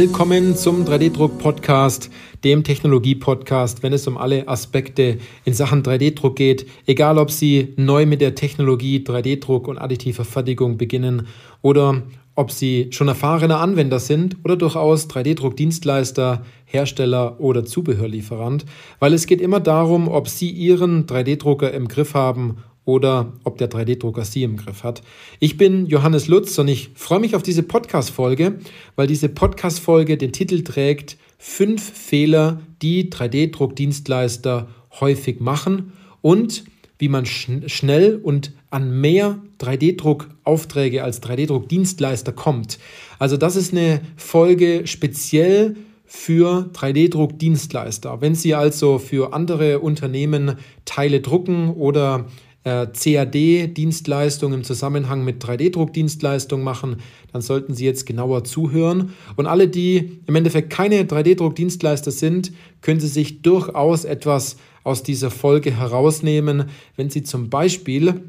Willkommen zum 3D-Druck-Podcast, dem Technologie-Podcast, wenn es um alle Aspekte in Sachen 3D-Druck geht. Egal, ob Sie neu mit der Technologie 3D-Druck und additiver Fertigung beginnen oder ob Sie schon erfahrene Anwender sind oder durchaus 3D-Druck-Dienstleister, Hersteller oder Zubehörlieferant, weil es geht immer darum, ob Sie Ihren 3D-Drucker im Griff haben oder ob der 3D-Drucker Sie im Griff hat. Ich bin Johannes Lutz und ich freue mich auf diese Podcast-Folge, weil diese Podcast-Folge den Titel trägt Fünf Fehler, die 3D-Druckdienstleister häufig machen und wie man schn schnell und an mehr 3D-Druckaufträge als 3D-Druckdienstleister kommt. Also das ist eine Folge speziell für 3D-Druckdienstleister. Wenn Sie also für andere Unternehmen Teile drucken oder CAD-Dienstleistung im Zusammenhang mit 3D-Druckdienstleistung machen, dann sollten Sie jetzt genauer zuhören. Und alle, die im Endeffekt keine 3D-Druckdienstleister sind, können Sie sich durchaus etwas aus dieser Folge herausnehmen, wenn Sie zum Beispiel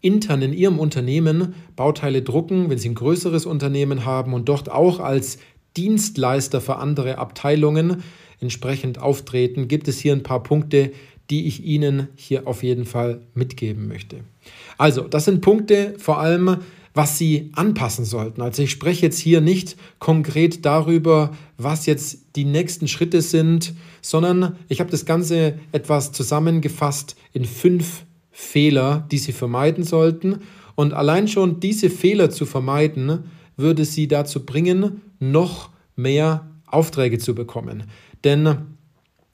intern in Ihrem Unternehmen Bauteile drucken, wenn Sie ein größeres Unternehmen haben und dort auch als Dienstleister für andere Abteilungen entsprechend auftreten, gibt es hier ein paar Punkte, die ich Ihnen hier auf jeden Fall mitgeben möchte. Also, das sind Punkte vor allem, was Sie anpassen sollten. Also ich spreche jetzt hier nicht konkret darüber, was jetzt die nächsten Schritte sind, sondern ich habe das Ganze etwas zusammengefasst in fünf Fehler, die Sie vermeiden sollten. Und allein schon diese Fehler zu vermeiden, würde Sie dazu bringen, noch mehr Aufträge zu bekommen. Denn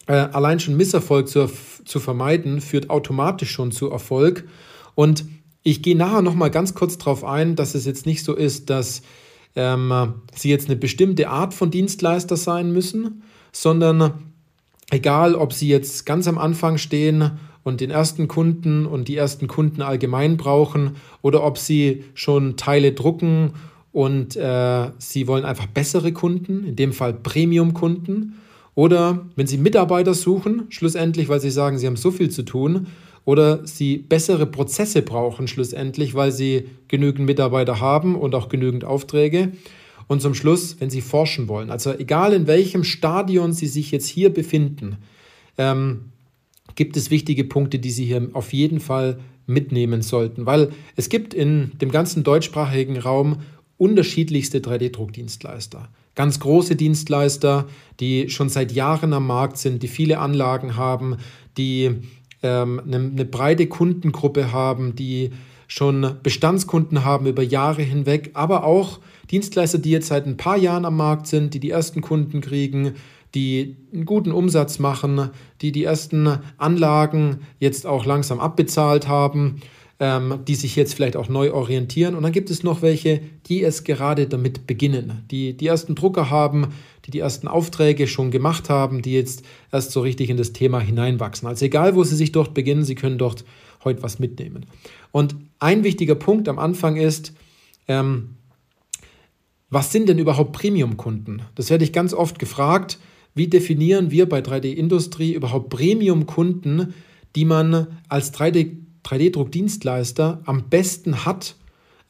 äh, allein schon Misserfolg zu, zu vermeiden, führt automatisch schon zu Erfolg. Und ich gehe nachher nochmal ganz kurz darauf ein, dass es jetzt nicht so ist, dass ähm, Sie jetzt eine bestimmte Art von Dienstleister sein müssen, sondern egal, ob Sie jetzt ganz am Anfang stehen und den ersten Kunden und die ersten Kunden allgemein brauchen oder ob Sie schon Teile drucken und äh, Sie wollen einfach bessere Kunden, in dem Fall Premium-Kunden oder wenn Sie Mitarbeiter suchen, schlussendlich, weil Sie sagen, Sie haben so viel zu tun, oder Sie bessere Prozesse brauchen, schlussendlich, weil Sie genügend Mitarbeiter haben und auch genügend Aufträge. Und zum Schluss, wenn Sie forschen wollen, also egal in welchem Stadion Sie sich jetzt hier befinden, ähm, gibt es wichtige Punkte, die Sie hier auf jeden Fall mitnehmen sollten, weil es gibt in dem ganzen deutschsprachigen Raum unterschiedlichste 3D-Druckdienstleister ganz große Dienstleister, die schon seit Jahren am Markt sind, die viele Anlagen haben, die ähm, eine, eine breite Kundengruppe haben, die schon Bestandskunden haben über Jahre hinweg, aber auch Dienstleister, die jetzt seit ein paar Jahren am Markt sind, die die ersten Kunden kriegen, die einen guten Umsatz machen, die die ersten Anlagen jetzt auch langsam abbezahlt haben ähm, die sich jetzt vielleicht auch neu orientieren. Und dann gibt es noch welche, die es gerade damit beginnen, die die ersten Drucker haben, die die ersten Aufträge schon gemacht haben, die jetzt erst so richtig in das Thema hineinwachsen. Also egal, wo Sie sich dort beginnen, Sie können dort heute was mitnehmen. Und ein wichtiger Punkt am Anfang ist, ähm, was sind denn überhaupt Premium-Kunden? Das werde ich ganz oft gefragt. Wie definieren wir bei 3D-Industrie überhaupt Premium-Kunden, die man als 3D 3D-Druckdienstleister am besten hat,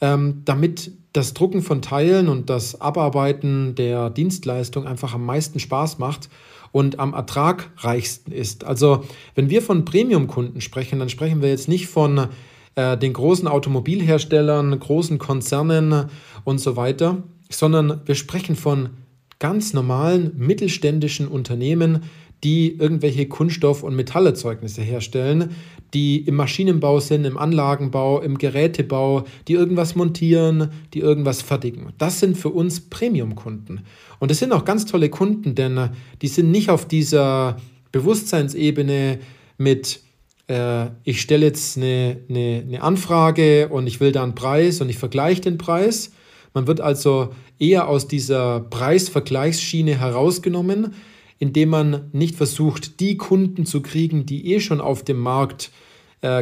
ähm, damit das Drucken von Teilen und das Abarbeiten der Dienstleistung einfach am meisten Spaß macht und am ertragreichsten ist. Also wenn wir von Premium-Kunden sprechen, dann sprechen wir jetzt nicht von äh, den großen Automobilherstellern, großen Konzernen und so weiter, sondern wir sprechen von ganz normalen mittelständischen Unternehmen, die irgendwelche Kunststoff- und Metallerzeugnisse herstellen, die im Maschinenbau sind, im Anlagenbau, im Gerätebau, die irgendwas montieren, die irgendwas fertigen. Das sind für uns Premium-Kunden. Und das sind auch ganz tolle Kunden, denn die sind nicht auf dieser Bewusstseinsebene mit, äh, ich stelle jetzt eine, eine, eine Anfrage und ich will da einen Preis und ich vergleiche den Preis. Man wird also eher aus dieser Preisvergleichsschiene herausgenommen, indem man nicht versucht, die Kunden zu kriegen, die eh schon auf dem Markt äh,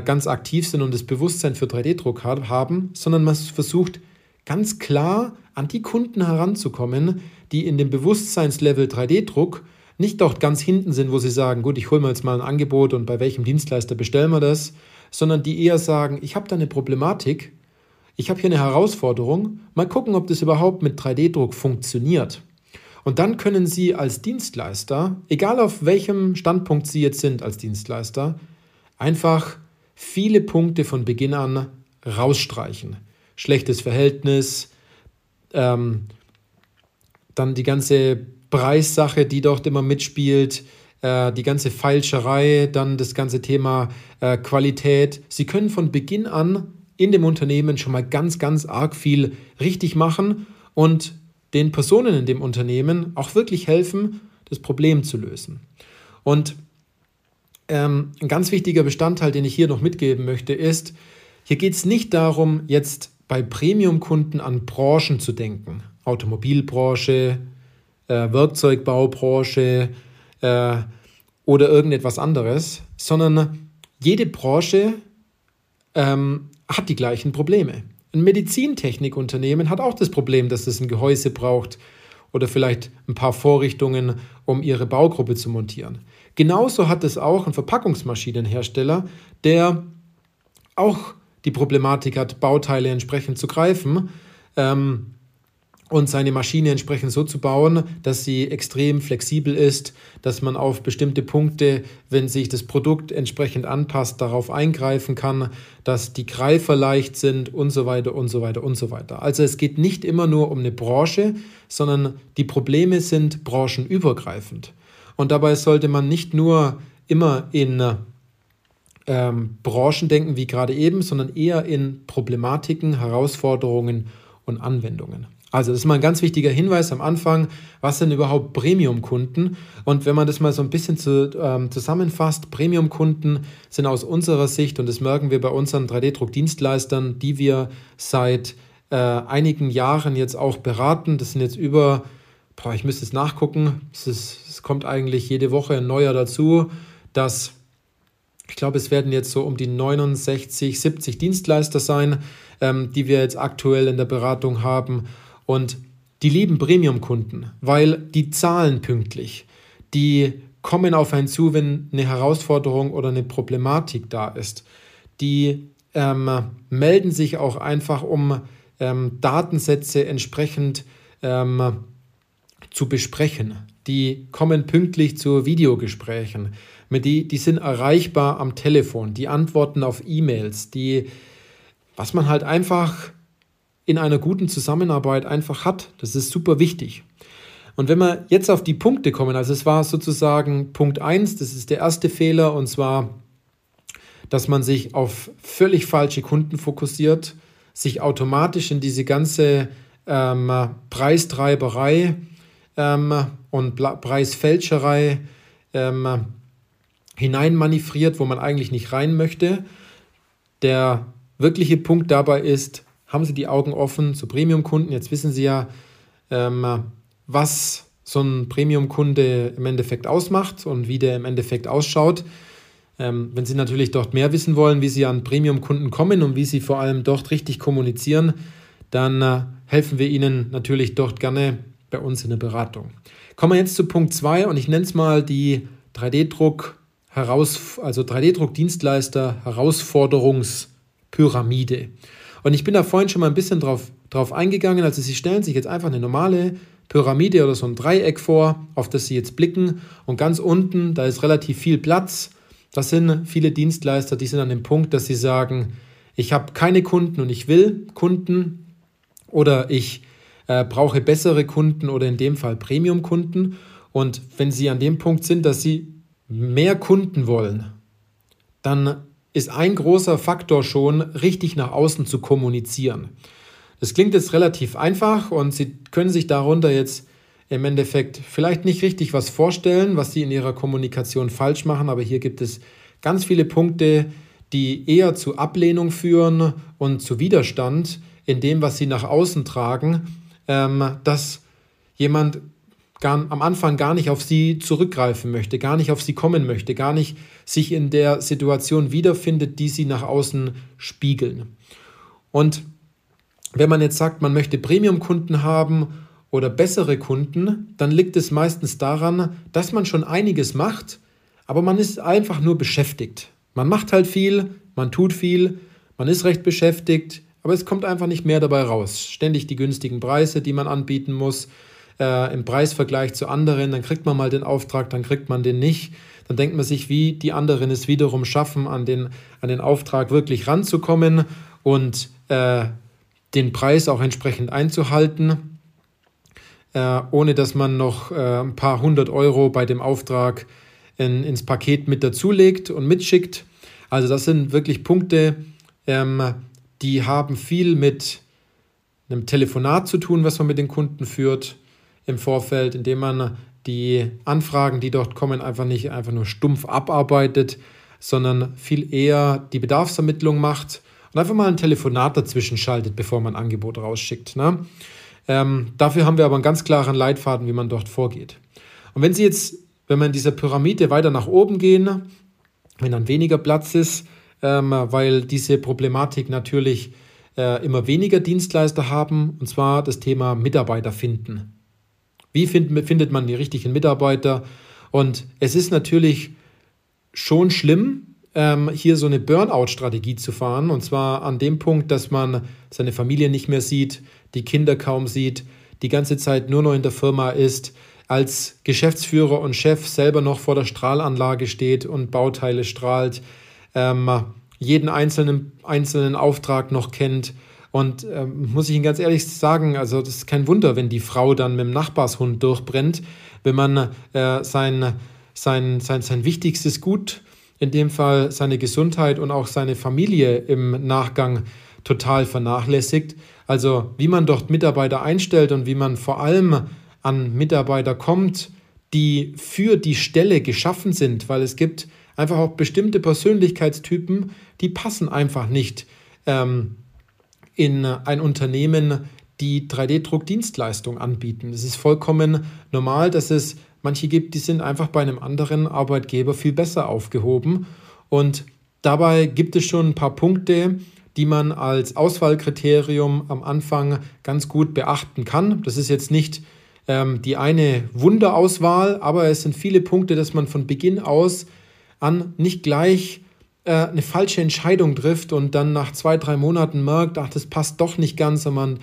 ganz aktiv sind und das Bewusstsein für 3D-Druck haben, sondern man versucht ganz klar an die Kunden heranzukommen, die in dem Bewusstseinslevel 3D-Druck nicht dort ganz hinten sind, wo sie sagen, gut, ich hole mir jetzt mal ein Angebot und bei welchem Dienstleister bestellen wir das, sondern die eher sagen, ich habe da eine Problematik, ich habe hier eine Herausforderung, mal gucken, ob das überhaupt mit 3D-Druck funktioniert. Und dann können Sie als Dienstleister, egal auf welchem Standpunkt Sie jetzt sind als Dienstleister, einfach viele Punkte von Beginn an rausstreichen. Schlechtes Verhältnis, ähm, dann die ganze Preissache, die dort immer mitspielt, äh, die ganze Feilscherei, dann das ganze Thema äh, Qualität. Sie können von Beginn an in dem Unternehmen schon mal ganz, ganz arg viel richtig machen und den Personen in dem Unternehmen auch wirklich helfen, das Problem zu lösen. Und ähm, ein ganz wichtiger Bestandteil, den ich hier noch mitgeben möchte, ist, hier geht es nicht darum, jetzt bei Premium-Kunden an Branchen zu denken. Automobilbranche, äh, Werkzeugbaubranche äh, oder irgendetwas anderes, sondern jede Branche ähm, hat die gleichen Probleme. Ein Medizintechnikunternehmen hat auch das Problem, dass es ein Gehäuse braucht oder vielleicht ein paar Vorrichtungen, um ihre Baugruppe zu montieren. Genauso hat es auch ein Verpackungsmaschinenhersteller, der auch die Problematik hat, Bauteile entsprechend zu greifen. Ähm, und seine Maschine entsprechend so zu bauen, dass sie extrem flexibel ist, dass man auf bestimmte Punkte, wenn sich das Produkt entsprechend anpasst, darauf eingreifen kann, dass die Greifer leicht sind und so weiter und so weiter und so weiter. Also es geht nicht immer nur um eine Branche, sondern die Probleme sind branchenübergreifend. Und dabei sollte man nicht nur immer in ähm, Branchen denken wie gerade eben, sondern eher in Problematiken, Herausforderungen und Anwendungen. Also das ist mal ein ganz wichtiger Hinweis am Anfang, was sind überhaupt Premium-Kunden? Und wenn man das mal so ein bisschen zu, ähm, zusammenfasst, Premium-Kunden sind aus unserer Sicht, und das merken wir bei unseren 3D-Druck-Dienstleistern, die wir seit äh, einigen Jahren jetzt auch beraten, das sind jetzt über, boah, ich müsste es nachgucken, es, ist, es kommt eigentlich jede Woche ein neuer dazu, dass ich glaube, es werden jetzt so um die 69, 70 Dienstleister sein, ähm, die wir jetzt aktuell in der Beratung haben. Und die lieben Premium-Kunden, weil die zahlen pünktlich. Die kommen auf einen zu, wenn eine Herausforderung oder eine Problematik da ist. Die ähm, melden sich auch einfach, um ähm, Datensätze entsprechend ähm, zu besprechen. Die kommen pünktlich zu Videogesprächen. Die, die sind erreichbar am Telefon, die antworten auf E-Mails, die, was man halt einfach in einer guten Zusammenarbeit einfach hat. Das ist super wichtig. Und wenn wir jetzt auf die Punkte kommen, also es war sozusagen Punkt 1, das ist der erste Fehler, und zwar, dass man sich auf völlig falsche Kunden fokussiert, sich automatisch in diese ganze ähm, Preistreiberei ähm, und Preisfälscherei ähm, hineinmanövriert, wo man eigentlich nicht rein möchte. Der wirkliche Punkt dabei ist, haben Sie die Augen offen zu Premium-Kunden. Jetzt wissen Sie ja, ähm, was so ein Premium-Kunde im Endeffekt ausmacht und wie der im Endeffekt ausschaut. Ähm, wenn Sie natürlich dort mehr wissen wollen, wie Sie an Premium-Kunden kommen und wie Sie vor allem dort richtig kommunizieren, dann äh, helfen wir Ihnen natürlich dort gerne bei uns in der Beratung. Kommen wir jetzt zu Punkt 2 und ich nenne es mal die 3D-Druck heraus, also 3D-Druck-Dienstleister Herausforderungspyramide. Und ich bin da vorhin schon mal ein bisschen drauf, drauf eingegangen. Also Sie stellen sich jetzt einfach eine normale Pyramide oder so ein Dreieck vor, auf das Sie jetzt blicken. Und ganz unten, da ist relativ viel Platz. Das sind viele Dienstleister, die sind an dem Punkt, dass sie sagen, ich habe keine Kunden und ich will Kunden oder ich äh, brauche bessere Kunden oder in dem Fall Premium-Kunden. Und wenn Sie an dem Punkt sind, dass Sie mehr Kunden wollen, dann ist ein großer Faktor schon, richtig nach außen zu kommunizieren. Das klingt jetzt relativ einfach und Sie können sich darunter jetzt im Endeffekt vielleicht nicht richtig was vorstellen, was Sie in Ihrer Kommunikation falsch machen, aber hier gibt es ganz viele Punkte, die eher zu Ablehnung führen und zu Widerstand in dem, was Sie nach außen tragen, ähm, dass jemand gar, am Anfang gar nicht auf sie zurückgreifen möchte, gar nicht auf sie kommen möchte, gar nicht sich in der Situation wiederfindet, die sie nach außen spiegeln. Und wenn man jetzt sagt, man möchte Premium-Kunden haben oder bessere Kunden, dann liegt es meistens daran, dass man schon einiges macht, aber man ist einfach nur beschäftigt. Man macht halt viel, man tut viel, man ist recht beschäftigt, aber es kommt einfach nicht mehr dabei raus. Ständig die günstigen Preise, die man anbieten muss, äh, im Preisvergleich zu anderen, dann kriegt man mal den Auftrag, dann kriegt man den nicht. Dann denkt man sich, wie die anderen es wiederum schaffen, an den, an den Auftrag wirklich ranzukommen und äh, den Preis auch entsprechend einzuhalten, äh, ohne dass man noch äh, ein paar hundert Euro bei dem Auftrag in, ins Paket mit dazulegt und mitschickt. Also das sind wirklich Punkte, ähm, die haben viel mit einem Telefonat zu tun, was man mit den Kunden führt im Vorfeld, indem man die Anfragen, die dort kommen, einfach nicht einfach nur stumpf abarbeitet, sondern viel eher die Bedarfsermittlung macht und einfach mal ein Telefonat dazwischen schaltet, bevor man ein Angebot rausschickt. Ne? Ähm, dafür haben wir aber einen ganz klaren Leitfaden, wie man dort vorgeht. Und wenn Sie jetzt, wenn wir in dieser Pyramide weiter nach oben gehen, wenn dann weniger Platz ist, ähm, weil diese Problematik natürlich äh, immer weniger Dienstleister haben, und zwar das Thema Mitarbeiter finden. Wie find, findet man die richtigen Mitarbeiter? Und es ist natürlich schon schlimm, ähm, hier so eine Burnout-Strategie zu fahren. Und zwar an dem Punkt, dass man seine Familie nicht mehr sieht, die Kinder kaum sieht, die ganze Zeit nur noch in der Firma ist, als Geschäftsführer und Chef selber noch vor der Strahlanlage steht und Bauteile strahlt, ähm, jeden einzelnen, einzelnen Auftrag noch kennt. Und ähm, muss ich Ihnen ganz ehrlich sagen, also das ist kein Wunder, wenn die Frau dann mit dem Nachbarshund durchbrennt, wenn man äh, sein, sein, sein, sein wichtigstes Gut in dem Fall seine Gesundheit und auch seine Familie im Nachgang total vernachlässigt. Also wie man dort Mitarbeiter einstellt und wie man vor allem an Mitarbeiter kommt, die für die Stelle geschaffen sind, weil es gibt einfach auch bestimmte Persönlichkeitstypen, die passen einfach nicht ähm, in ein Unternehmen, die 3D-Druckdienstleistung anbieten. Es ist vollkommen normal, dass es manche gibt, die sind einfach bei einem anderen Arbeitgeber viel besser aufgehoben. Und dabei gibt es schon ein paar Punkte, die man als Auswahlkriterium am Anfang ganz gut beachten kann. Das ist jetzt nicht ähm, die eine Wunderauswahl, aber es sind viele Punkte, dass man von Beginn aus an nicht gleich äh, eine falsche Entscheidung trifft und dann nach zwei, drei Monaten merkt, ach, das passt doch nicht ganz und man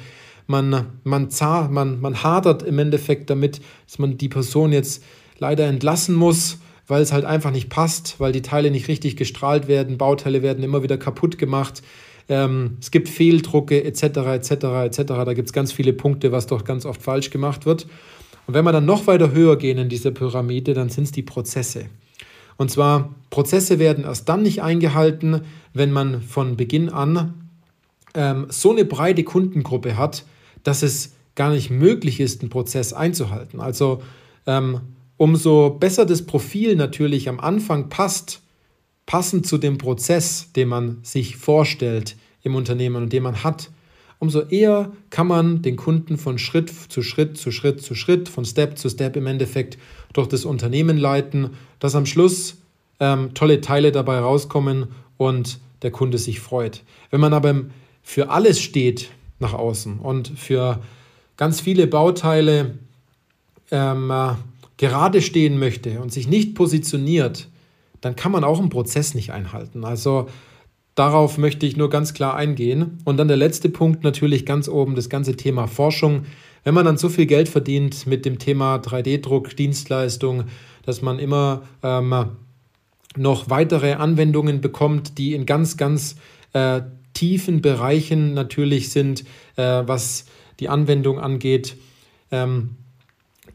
man, man, zah, man, man hadert im Endeffekt damit, dass man die Person jetzt leider entlassen muss, weil es halt einfach nicht passt, weil die Teile nicht richtig gestrahlt werden, Bauteile werden immer wieder kaputt gemacht, ähm, es gibt Fehldrucke etc. etc. etc. Da gibt es ganz viele Punkte, was doch ganz oft falsch gemacht wird. Und wenn wir dann noch weiter höher gehen in dieser Pyramide, dann sind es die Prozesse. Und zwar, Prozesse werden erst dann nicht eingehalten, wenn man von Beginn an ähm, so eine breite Kundengruppe hat, dass es gar nicht möglich ist, einen Prozess einzuhalten. Also ähm, umso besser das Profil natürlich am Anfang passt, passend zu dem Prozess, den man sich vorstellt im Unternehmen und den man hat, umso eher kann man den Kunden von Schritt zu Schritt zu Schritt zu Schritt, von Step zu Step im Endeffekt durch das Unternehmen leiten, dass am Schluss ähm, tolle Teile dabei rauskommen und der Kunde sich freut. Wenn man aber für alles steht, nach außen. Und für ganz viele Bauteile ähm, äh, gerade stehen möchte und sich nicht positioniert, dann kann man auch einen Prozess nicht einhalten. Also darauf möchte ich nur ganz klar eingehen. Und dann der letzte Punkt natürlich ganz oben, das ganze Thema Forschung. Wenn man dann so viel Geld verdient mit dem Thema 3D-Druck, Dienstleistung, dass man immer ähm, noch weitere Anwendungen bekommt, die in ganz, ganz äh, tiefen Bereichen natürlich sind, äh, was die Anwendung angeht. Ähm,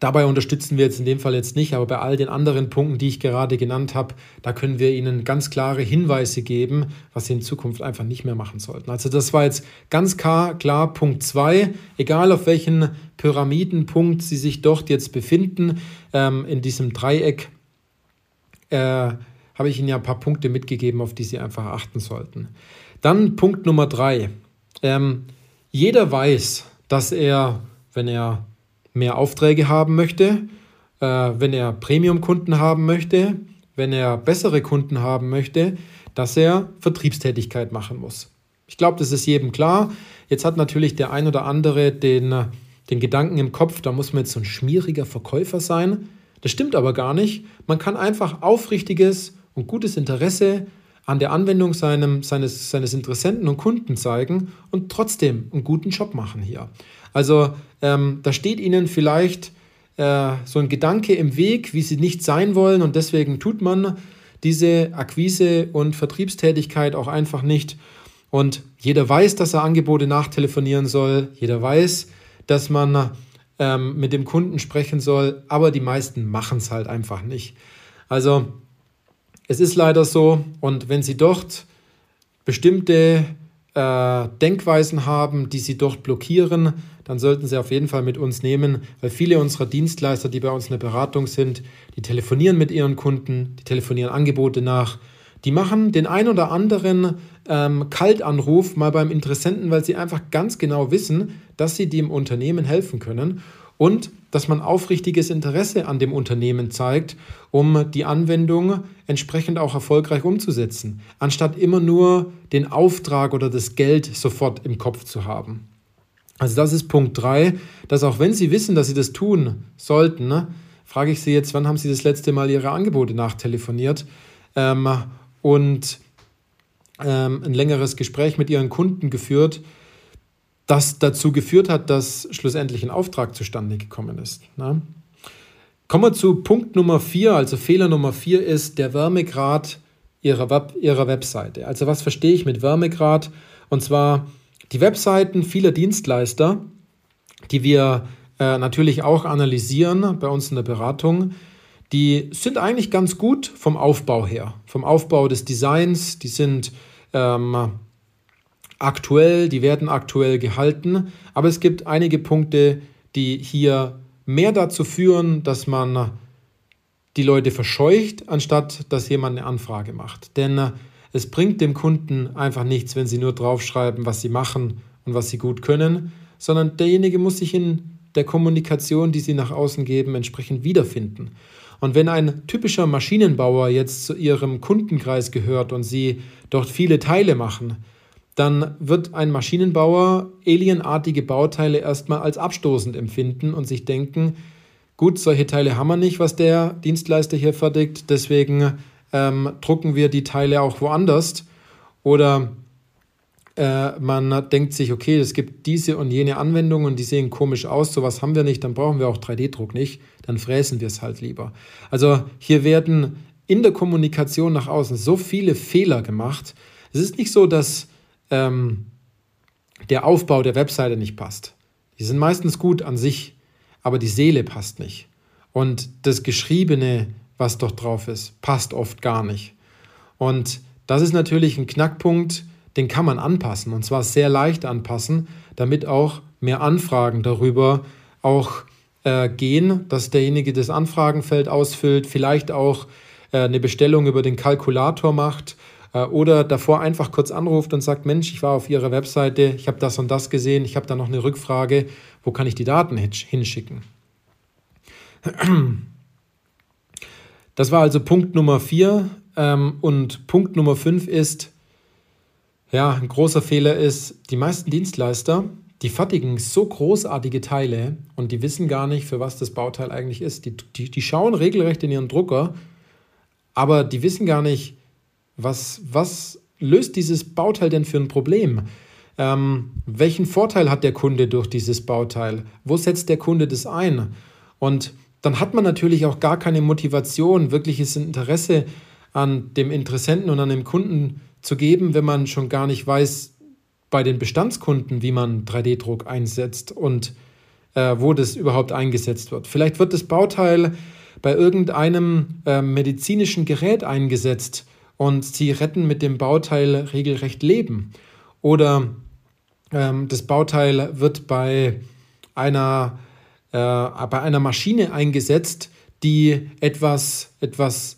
dabei unterstützen wir jetzt in dem Fall jetzt nicht, aber bei all den anderen Punkten, die ich gerade genannt habe, da können wir Ihnen ganz klare Hinweise geben, was Sie in Zukunft einfach nicht mehr machen sollten. Also das war jetzt ganz klar, klar Punkt 2, egal auf welchen Pyramidenpunkt Sie sich dort jetzt befinden, ähm, in diesem Dreieck. Äh, habe ich Ihnen ja ein paar Punkte mitgegeben, auf die Sie einfach achten sollten. Dann Punkt Nummer drei. Ähm, jeder weiß, dass er, wenn er mehr Aufträge haben möchte, äh, wenn er Premium-Kunden haben möchte, wenn er bessere Kunden haben möchte, dass er Vertriebstätigkeit machen muss. Ich glaube, das ist jedem klar. Jetzt hat natürlich der ein oder andere den, den Gedanken im Kopf, da muss man jetzt so ein schmieriger Verkäufer sein. Das stimmt aber gar nicht. Man kann einfach aufrichtiges und gutes Interesse an der Anwendung seinem, seines, seines Interessenten und Kunden zeigen und trotzdem einen guten Job machen hier. Also ähm, da steht Ihnen vielleicht äh, so ein Gedanke im Weg, wie Sie nicht sein wollen und deswegen tut man diese Akquise- und Vertriebstätigkeit auch einfach nicht. Und jeder weiß, dass er Angebote nachtelefonieren soll, jeder weiß, dass man ähm, mit dem Kunden sprechen soll, aber die meisten machen es halt einfach nicht. Also es ist leider so und wenn Sie dort bestimmte äh, Denkweisen haben, die Sie dort blockieren, dann sollten Sie auf jeden Fall mit uns nehmen, weil viele unserer Dienstleister, die bei uns in der Beratung sind, die telefonieren mit ihren Kunden, die telefonieren Angebote nach, die machen den ein oder anderen ähm, Kaltanruf mal beim Interessenten, weil sie einfach ganz genau wissen, dass sie dem Unternehmen helfen können und dass man aufrichtiges Interesse an dem Unternehmen zeigt, um die Anwendung entsprechend auch erfolgreich umzusetzen, anstatt immer nur den Auftrag oder das Geld sofort im Kopf zu haben. Also das ist Punkt 3, dass auch wenn Sie wissen, dass Sie das tun sollten, ne, frage ich Sie jetzt, wann haben Sie das letzte Mal Ihre Angebote nachtelefoniert ähm, und ähm, ein längeres Gespräch mit Ihren Kunden geführt, das dazu geführt hat, dass schlussendlich ein Auftrag zustande gekommen ist. Ne? Kommen wir zu Punkt Nummer 4, also Fehler Nummer 4 ist der Wärmegrad Ihrer, Web, Ihrer Webseite. Also was verstehe ich mit Wärmegrad? Und zwar die Webseiten vieler Dienstleister, die wir äh, natürlich auch analysieren bei uns in der Beratung, die sind eigentlich ganz gut vom Aufbau her, vom Aufbau des Designs, die sind ähm, aktuell, die werden aktuell gehalten, aber es gibt einige Punkte, die hier mehr dazu führen, dass man die Leute verscheucht, anstatt dass jemand eine Anfrage macht. Denn äh, es bringt dem Kunden einfach nichts, wenn sie nur draufschreiben, was sie machen und was sie gut können, sondern derjenige muss sich in der Kommunikation, die sie nach außen geben, entsprechend wiederfinden. Und wenn ein typischer Maschinenbauer jetzt zu ihrem Kundenkreis gehört und sie dort viele Teile machen, dann wird ein Maschinenbauer alienartige Bauteile erstmal als abstoßend empfinden und sich denken, gut, solche Teile haben wir nicht, was der Dienstleister hier fertigt, deswegen ähm, drucken wir die Teile auch woanders. Oder äh, man denkt sich, okay, es gibt diese und jene Anwendungen und die sehen komisch aus, sowas haben wir nicht, dann brauchen wir auch 3D-Druck nicht, dann fräsen wir es halt lieber. Also hier werden in der Kommunikation nach außen so viele Fehler gemacht. Es ist nicht so, dass ähm, der Aufbau der Webseite nicht passt. Die sind meistens gut an sich, aber die Seele passt nicht. Und das Geschriebene was dort drauf ist. Passt oft gar nicht. Und das ist natürlich ein Knackpunkt, den kann man anpassen und zwar sehr leicht anpassen, damit auch mehr Anfragen darüber auch äh, gehen, dass derjenige das Anfragenfeld ausfüllt, vielleicht auch äh, eine Bestellung über den Kalkulator macht oder davor einfach kurz anruft und sagt, Mensch, ich war auf Ihrer Webseite, ich habe das und das gesehen, ich habe da noch eine Rückfrage, wo kann ich die Daten hinschicken? Das war also Punkt Nummer vier. Ähm, und Punkt Nummer fünf ist, ja, ein großer Fehler ist, die meisten Dienstleister, die fertigen so großartige Teile und die wissen gar nicht, für was das Bauteil eigentlich ist. Die, die, die schauen regelrecht in ihren Drucker, aber die wissen gar nicht, was, was löst dieses Bauteil denn für ein Problem? Ähm, welchen Vorteil hat der Kunde durch dieses Bauteil? Wo setzt der Kunde das ein? Und dann hat man natürlich auch gar keine Motivation, wirkliches Interesse an dem Interessenten und an dem Kunden zu geben, wenn man schon gar nicht weiß bei den Bestandskunden, wie man 3D-Druck einsetzt und äh, wo das überhaupt eingesetzt wird. Vielleicht wird das Bauteil bei irgendeinem äh, medizinischen Gerät eingesetzt und sie retten mit dem Bauteil regelrecht Leben. Oder ähm, das Bauteil wird bei einer äh, bei einer Maschine eingesetzt, die etwas, etwas,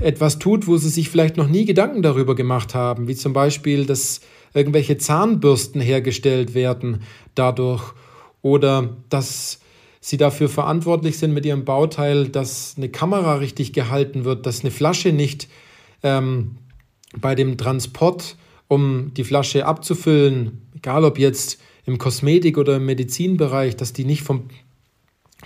etwas tut, wo sie sich vielleicht noch nie Gedanken darüber gemacht haben, wie zum Beispiel, dass irgendwelche Zahnbürsten hergestellt werden dadurch oder dass sie dafür verantwortlich sind mit ihrem Bauteil, dass eine Kamera richtig gehalten wird, dass eine Flasche nicht ähm, bei dem Transport, um die Flasche abzufüllen, egal ob jetzt im Kosmetik- oder im Medizinbereich, dass die nicht vom,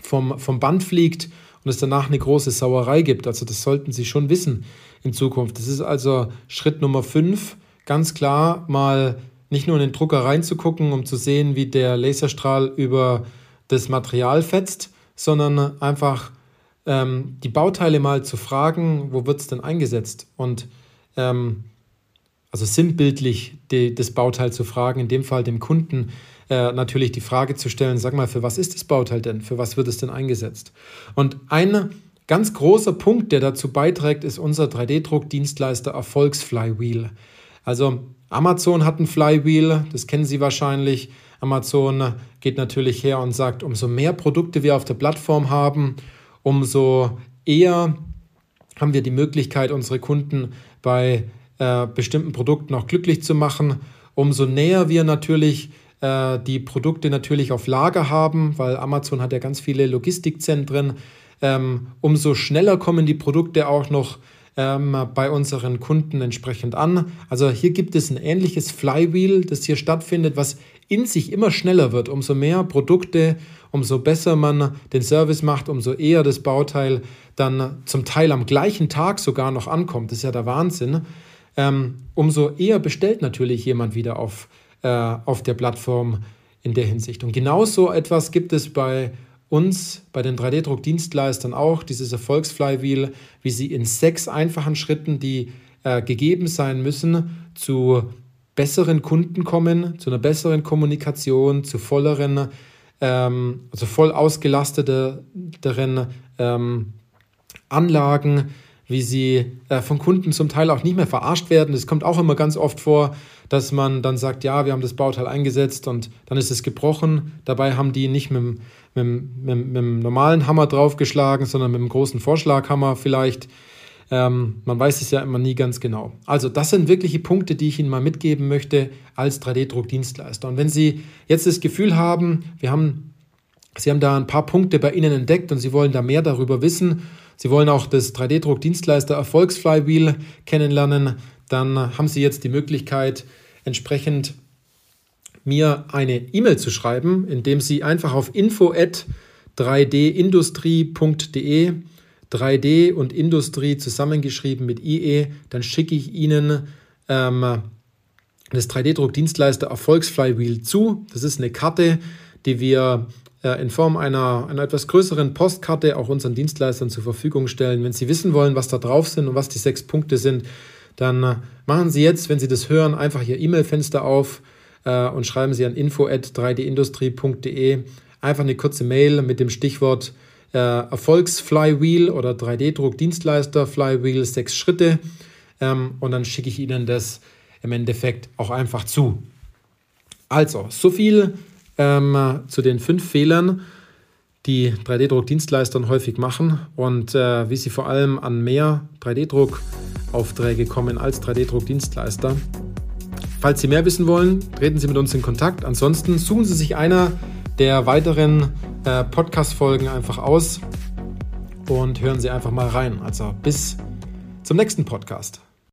vom, vom Band fliegt und es danach eine große Sauerei gibt. Also das sollten Sie schon wissen in Zukunft. Das ist also Schritt Nummer 5, ganz klar mal nicht nur in den Drucker reinzugucken, um zu sehen, wie der Laserstrahl über das Material fetzt, sondern einfach ähm, die Bauteile mal zu fragen, wo wird es denn eingesetzt? Und ähm, also sinnbildlich die, das Bauteil zu fragen, in dem Fall dem Kunden äh, natürlich die Frage zu stellen, sag mal, für was ist das Bauteil denn? Für was wird es denn eingesetzt? Und ein ganz großer Punkt, der dazu beiträgt, ist unser 3D-Druckdienstleister Erfolgsflywheel. Also Amazon hat ein Flywheel, das kennen Sie wahrscheinlich. Amazon geht natürlich her und sagt, umso mehr Produkte wir auf der Plattform haben, umso eher haben wir die Möglichkeit, unsere Kunden bei äh, bestimmten Produkten auch glücklich zu machen. Umso näher wir natürlich äh, die Produkte natürlich auf Lager haben, weil Amazon hat ja ganz viele Logistikzentren, ähm, umso schneller kommen die Produkte auch noch ähm, bei unseren Kunden entsprechend an. Also hier gibt es ein ähnliches Flywheel, das hier stattfindet, was in sich immer schneller wird. Umso mehr Produkte, umso besser man den Service macht, umso eher das Bauteil dann zum Teil am gleichen Tag sogar noch ankommt. Das ist ja der Wahnsinn. Ähm, umso eher bestellt natürlich jemand wieder auf, äh, auf der Plattform in der Hinsicht. Und genauso etwas gibt es bei uns, bei den 3D-Druckdienstleistern auch, dieses Erfolgsflywheel, wie sie in sechs einfachen Schritten, die äh, gegeben sein müssen, zu besseren Kunden kommen, zu einer besseren Kommunikation, zu volleren, ähm, also voll ausgelasteteren ähm, Anlagen, wie sie äh, von Kunden zum Teil auch nicht mehr verarscht werden. Es kommt auch immer ganz oft vor, dass man dann sagt, ja, wir haben das Bauteil eingesetzt und dann ist es gebrochen. Dabei haben die nicht mit, mit, mit, mit dem normalen Hammer draufgeschlagen, sondern mit dem großen Vorschlaghammer vielleicht. Ähm, man weiß es ja immer nie ganz genau. Also das sind wirkliche Punkte, die ich Ihnen mal mitgeben möchte als 3D-Druckdienstleister. Und wenn Sie jetzt das Gefühl haben, wir haben, Sie haben da ein paar Punkte bei Ihnen entdeckt und Sie wollen da mehr darüber wissen, Sie wollen auch das 3D-Druckdienstleister Erfolgsflywheel kennenlernen, dann haben Sie jetzt die Möglichkeit, entsprechend mir eine E-Mail zu schreiben, indem Sie einfach auf info at 3dindustrie.de 3D und Industrie zusammengeschrieben mit IE, dann schicke ich Ihnen ähm, das 3D-Druckdienstleister Erfolgsflywheel zu. Das ist eine Karte, die wir äh, in Form einer, einer etwas größeren Postkarte auch unseren Dienstleistern zur Verfügung stellen. Wenn Sie wissen wollen, was da drauf sind und was die sechs Punkte sind, dann äh, machen Sie jetzt, wenn Sie das hören, einfach Ihr E-Mail-Fenster auf äh, und schreiben Sie an info@3dindustrie.de einfach eine kurze Mail mit dem Stichwort äh, Erfolgsflywheel oder 3D-Druck-Dienstleister Flywheel, sechs Schritte. Ähm, und dann schicke ich Ihnen das im Endeffekt auch einfach zu. Also, so viel ähm, zu den fünf Fehlern, die 3D-Druck-Dienstleistern häufig machen und äh, wie sie vor allem an mehr 3D-Druck-Aufträge kommen als 3D-Druck-Dienstleister. Falls Sie mehr wissen wollen, treten Sie mit uns in Kontakt. Ansonsten suchen Sie sich einer der weiteren äh, Podcast-Folgen einfach aus und hören Sie einfach mal rein. Also bis zum nächsten Podcast.